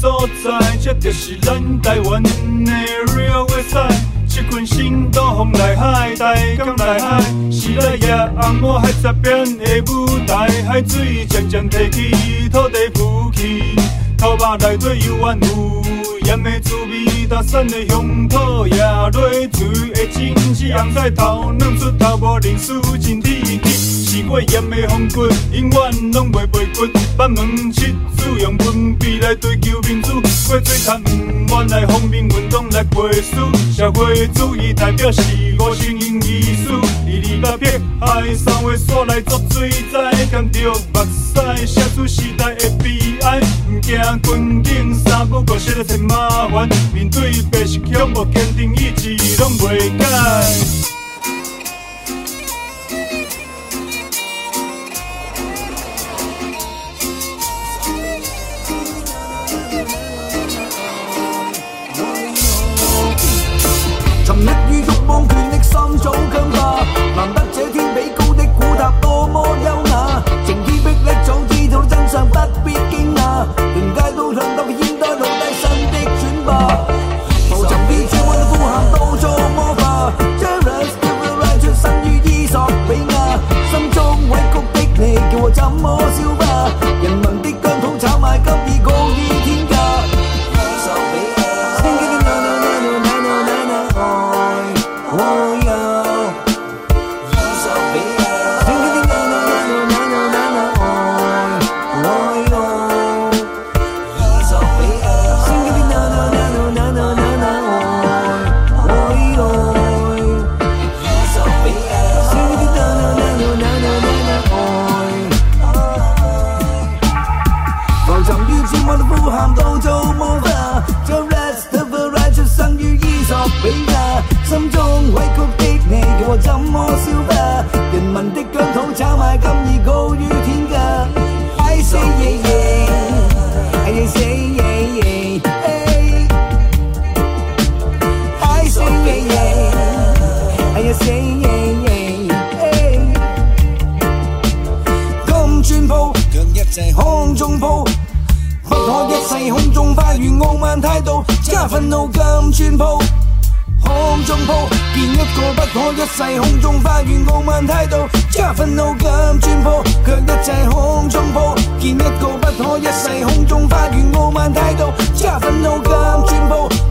所在，这就是咱台湾的 Real Westside。这群新东风来海，台港来海，时来也红抹海这边的舞台，海水渐渐提起，土地浮起，土巴内底幽怨有盐的滋味，大山的乡土也落水的真迹，红菜头两出头无认输，真铁齿。是过盐的风骨，永远拢袂背骨。板门七子用文笔来追求民主，过嘴他不愿来方便运动来背书。社会主义代表是五星英语书，一二八撇海三画线来作水彩，甘着目屎写出时代的悲哀。唔惊困境三不五时来添麻烦，面对白色恐怖坚定意志拢袂改。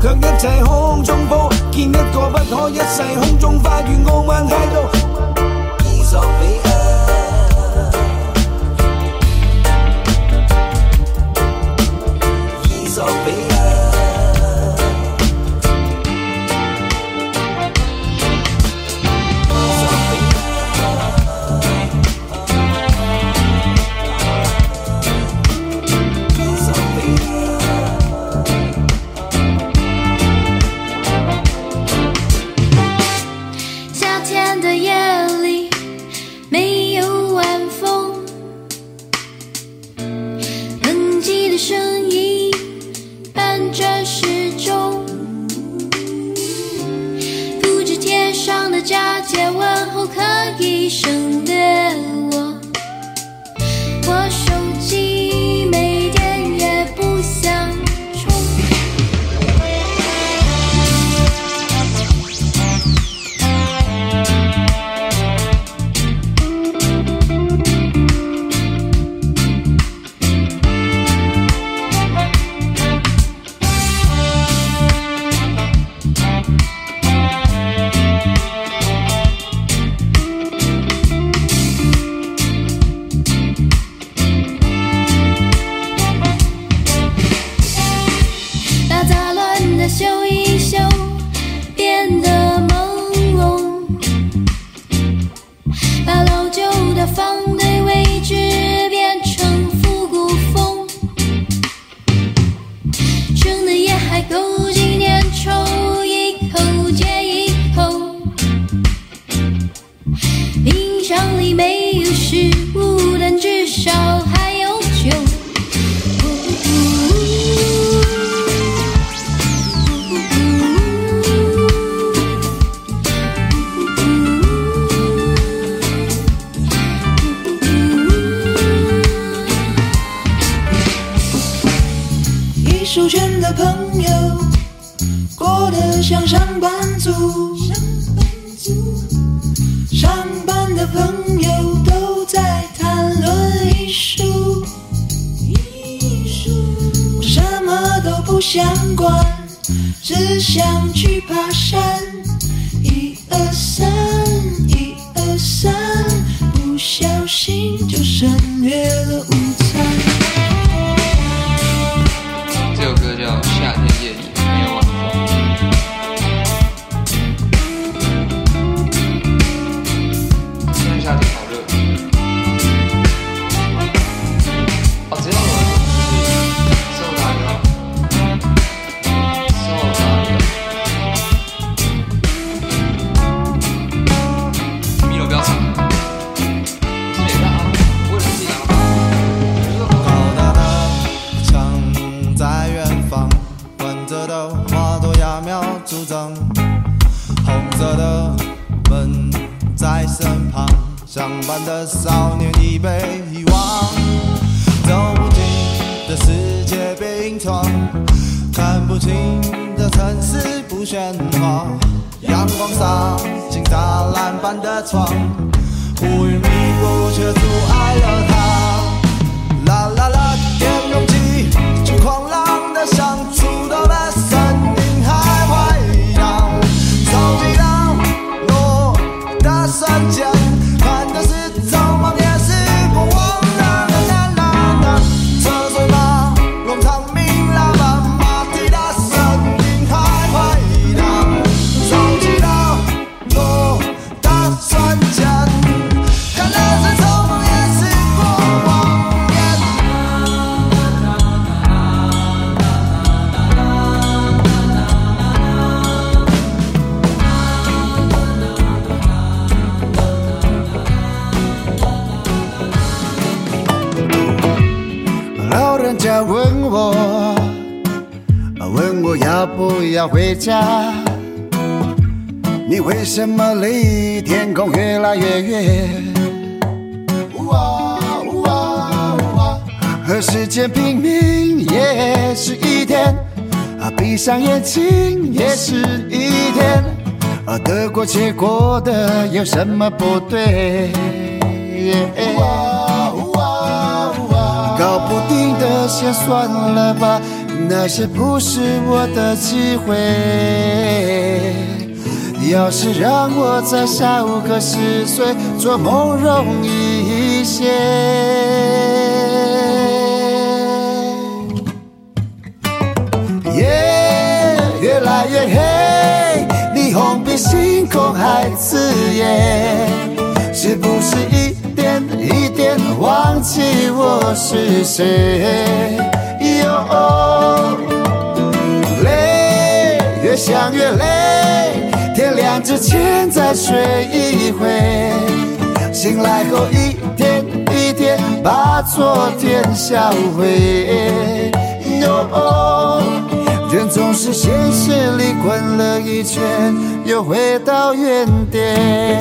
却一切空中铺见一个不可一世空中花园傲慢态度。二十比一无人知晓。家，你为什么离天空越来越远？和时间拼命也是一天，啊，闭上眼睛也是一天，啊，得过且过的有什么不对？搞不定的先算了吧。那些不是我的机会。要是让我再少个十岁，做梦容易一些。夜越来越黑，霓虹比星空还刺眼，是不是一点一点忘记我是谁？哦，想越累，天亮之前再睡一回，醒来后一天一天把昨天销毁。哦，人总是现实里滚了一圈，又回到原点。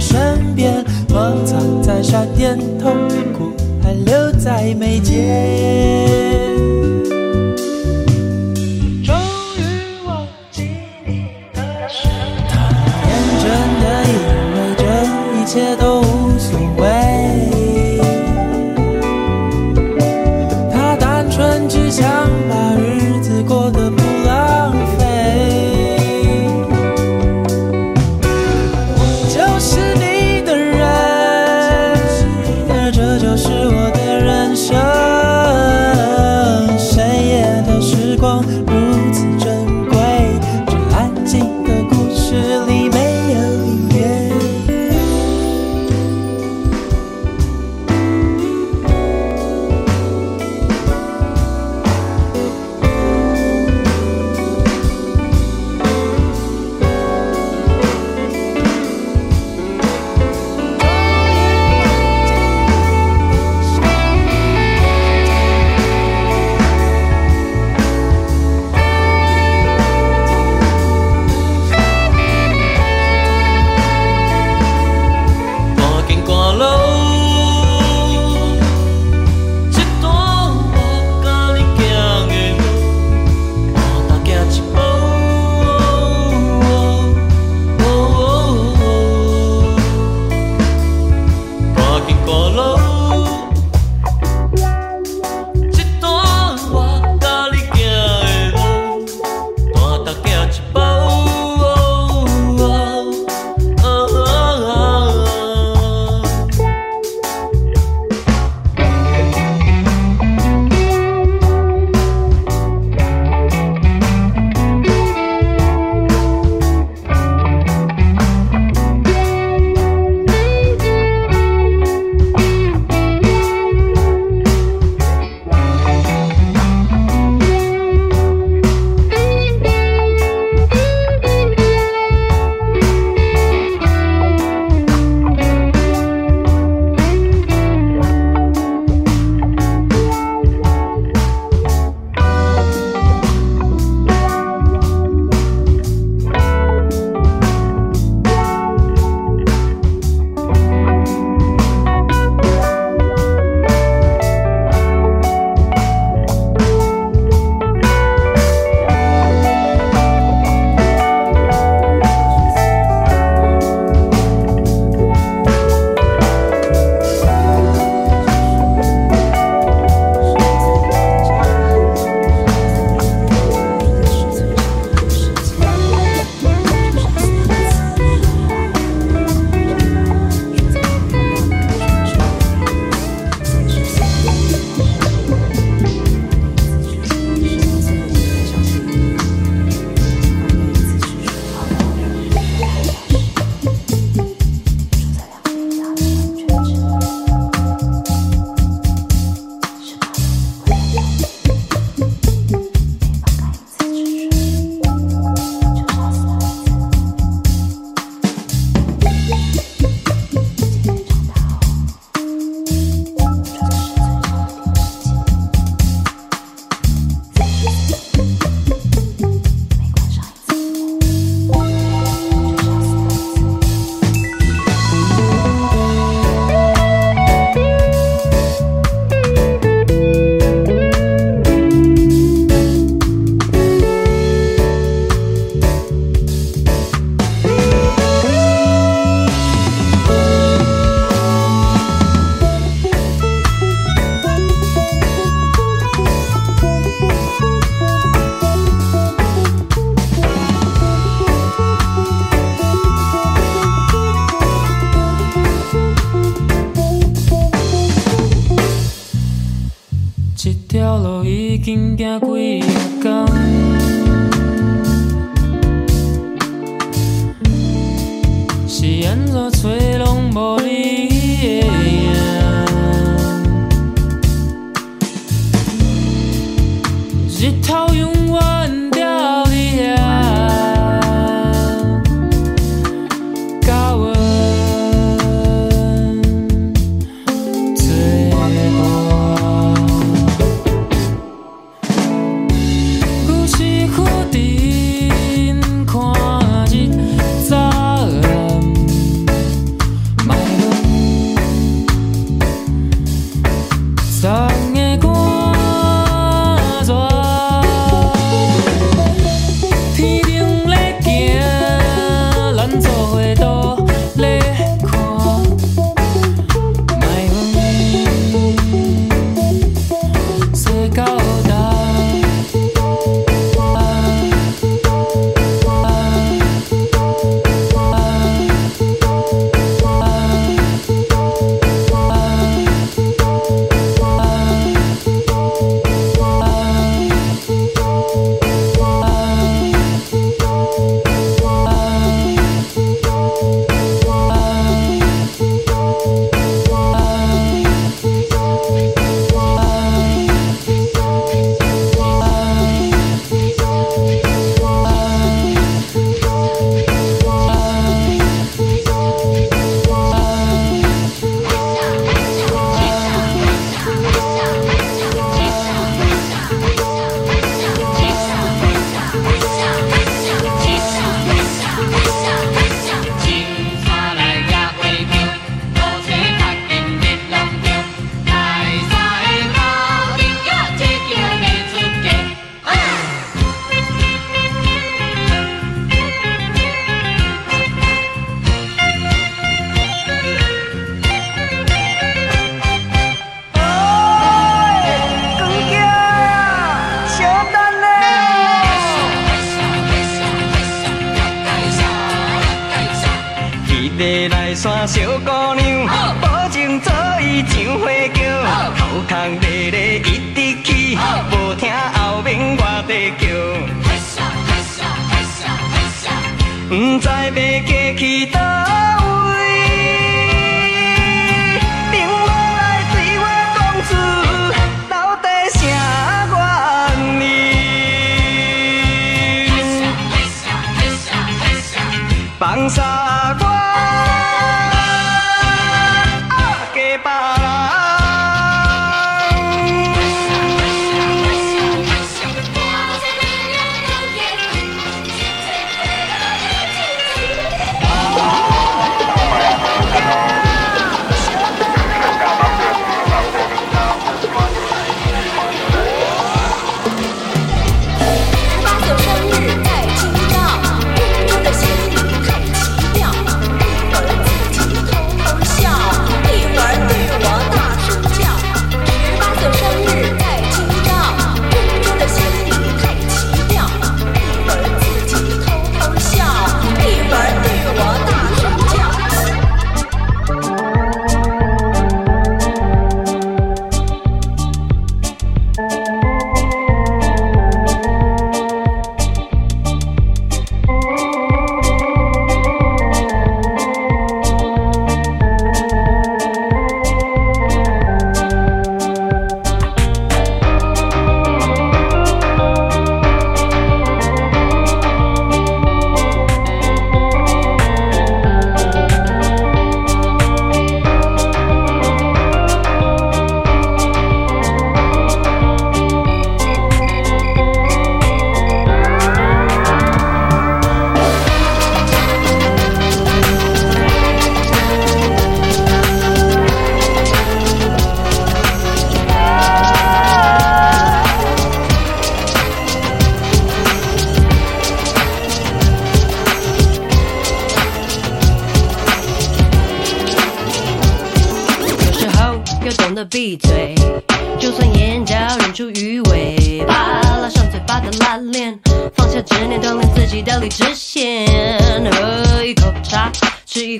身边芒草在闪电痛苦还留在眉间。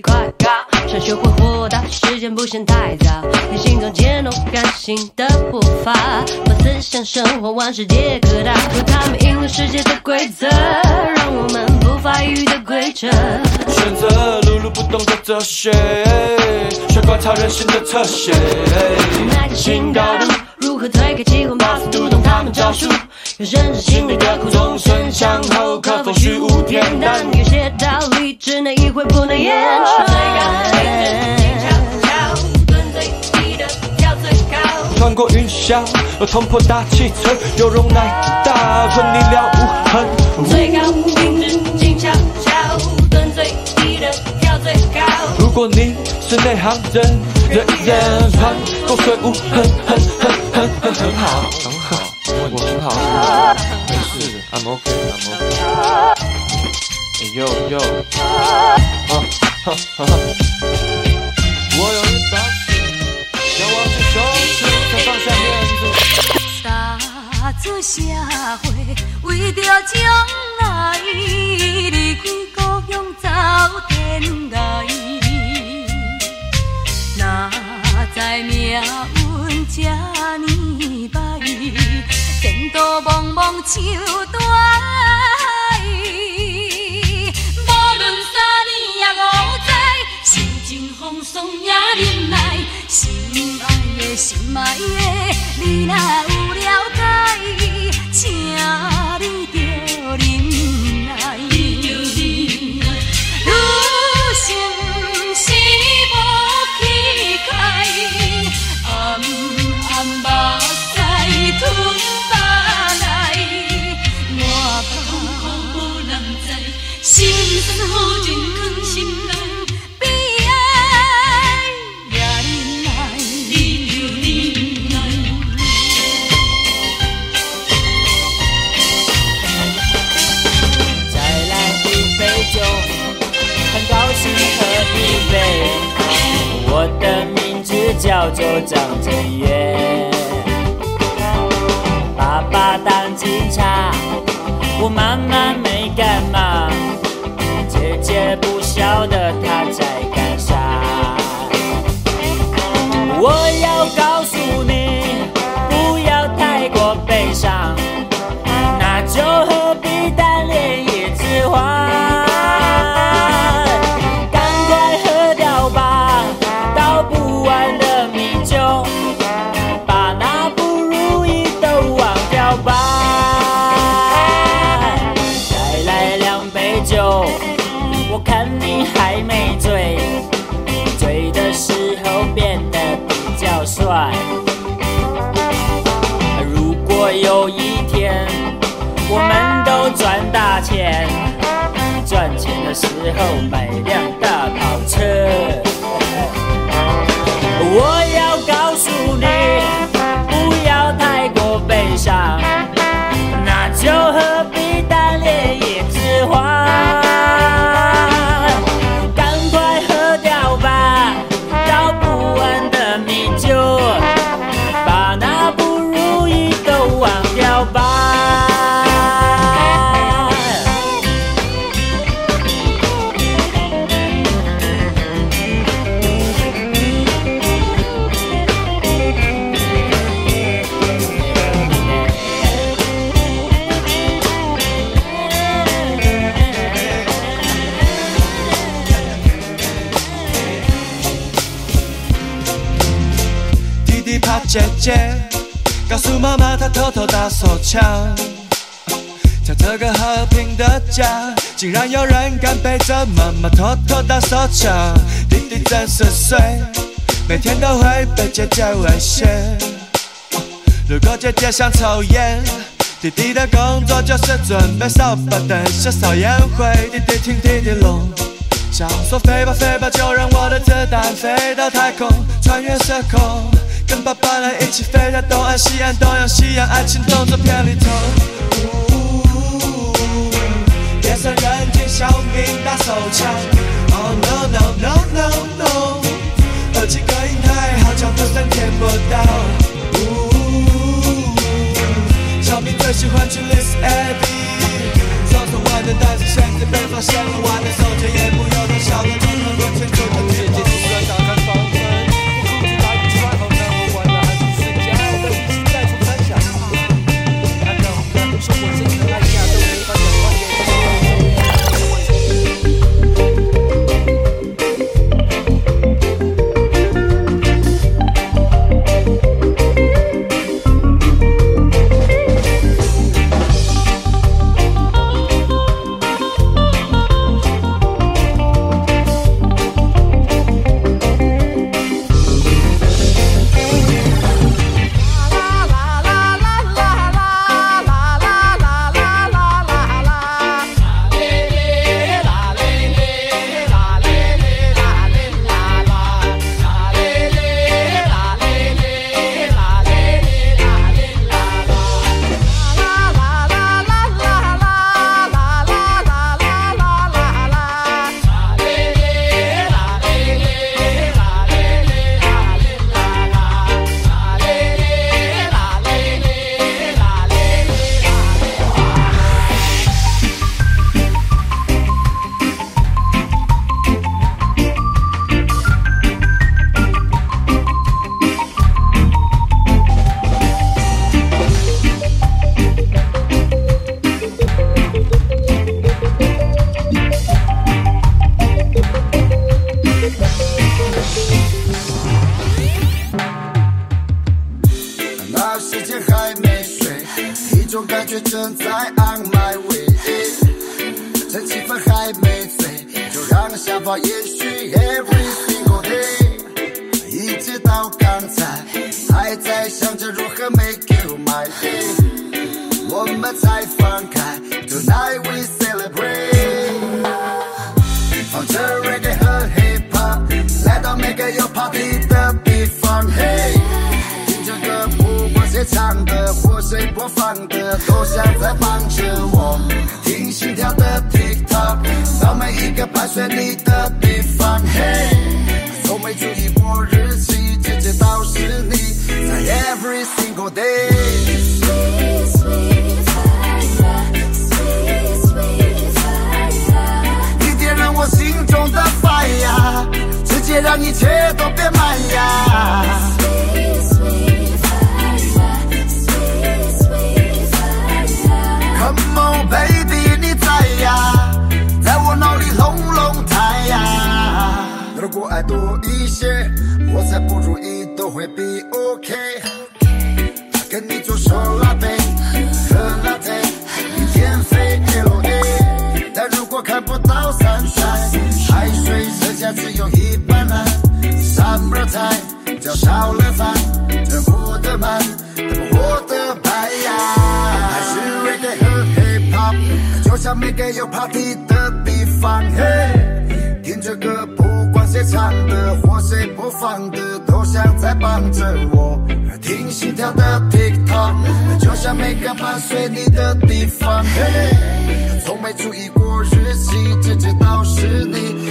吃一块糕，想学会豁达，时间不嫌太早。你心中渐浓感性的步伐，把思想生活往世界各大，可他们赢了世界的规则，让我们不发育的规则。选择碌碌不动的哲学，学观察人性的侧写。那个新高度，如何推开机关，把速读懂他们招数？有深知心里的苦，众生相后，可否虚无恬淡？有些道理只能意会，不能言传。最高品质，静悄悄，蹲最低的跳最高。穿过云霄，冲破大气层，有容乃大，存你了无痕。最高品质，静悄悄，蹲最低的跳最高。如果你是内行人，人人穿过水无痕，很很很很很好，很好，我很好，没事，I'm OK，I'm OK。哎呦呦，哈哈哈哈！我有一把尺，要握住手指，才放下面子。踏出社会，为着将来，离开故乡走天涯。在命运这呢歹，前途茫茫像大海。无论三年也五载，心情风霜也忍耐。心爱的，心爱的，你若有了解，请你赚大钱，赚钱的时候买辆大跑车，偷偷打手枪。在这个和平的家，竟然有人敢背着妈妈偷偷打手枪。弟弟真是帅，每天都会被姐姐威胁。如果姐姐想抽烟，弟弟的工作就是准备扫把等下扫烟灰。弟弟听弟弟拢讲说飞吧飞吧，就让我的子弹飞到太空，穿越时空。跟爸爸来一起飞到东岸、西岸、东洋、西洋，爱情动作片里头。夜深人静，小明打手枪。Oh no no no no no，耳机隔音太好，脚步声听不到。小明最喜欢去 List Abby，搜索外的单词，现在被发现了，一种感觉正在 on my way，这气氛还没醉，就让想法延续 every single day，一直到刚才还在想着如何 make you my day，我们才放开，tonight we celebrate，放着 reggae 和 hip hop，来到每个有 party 的地方嘿。听着歌，不管谁唱的或谁播放的，都像在帮着我听心跳的 TikTok，到每一个伴随你的地方，嘿，从没注意过日期，直接到是你，在 every single day。你点燃我心中的 fire，直接让一切都变满呀。不如意都会 be OK。跟你做手拉杯，喝拉菲，明天飞 LA。但如果看不到 sunshine，海水剩下只有一半蓝。Summer time，叫少了饭，人活得慢，怎么活得白呀？还是 reggae hip hop，就像每个有 party 的地方，嘿，听着歌。谁唱的或谁播放的，都像在帮着我。听心跳的 TikTok，就像每个伴随你的地方。嘿，从没注意过日期，只知道是你。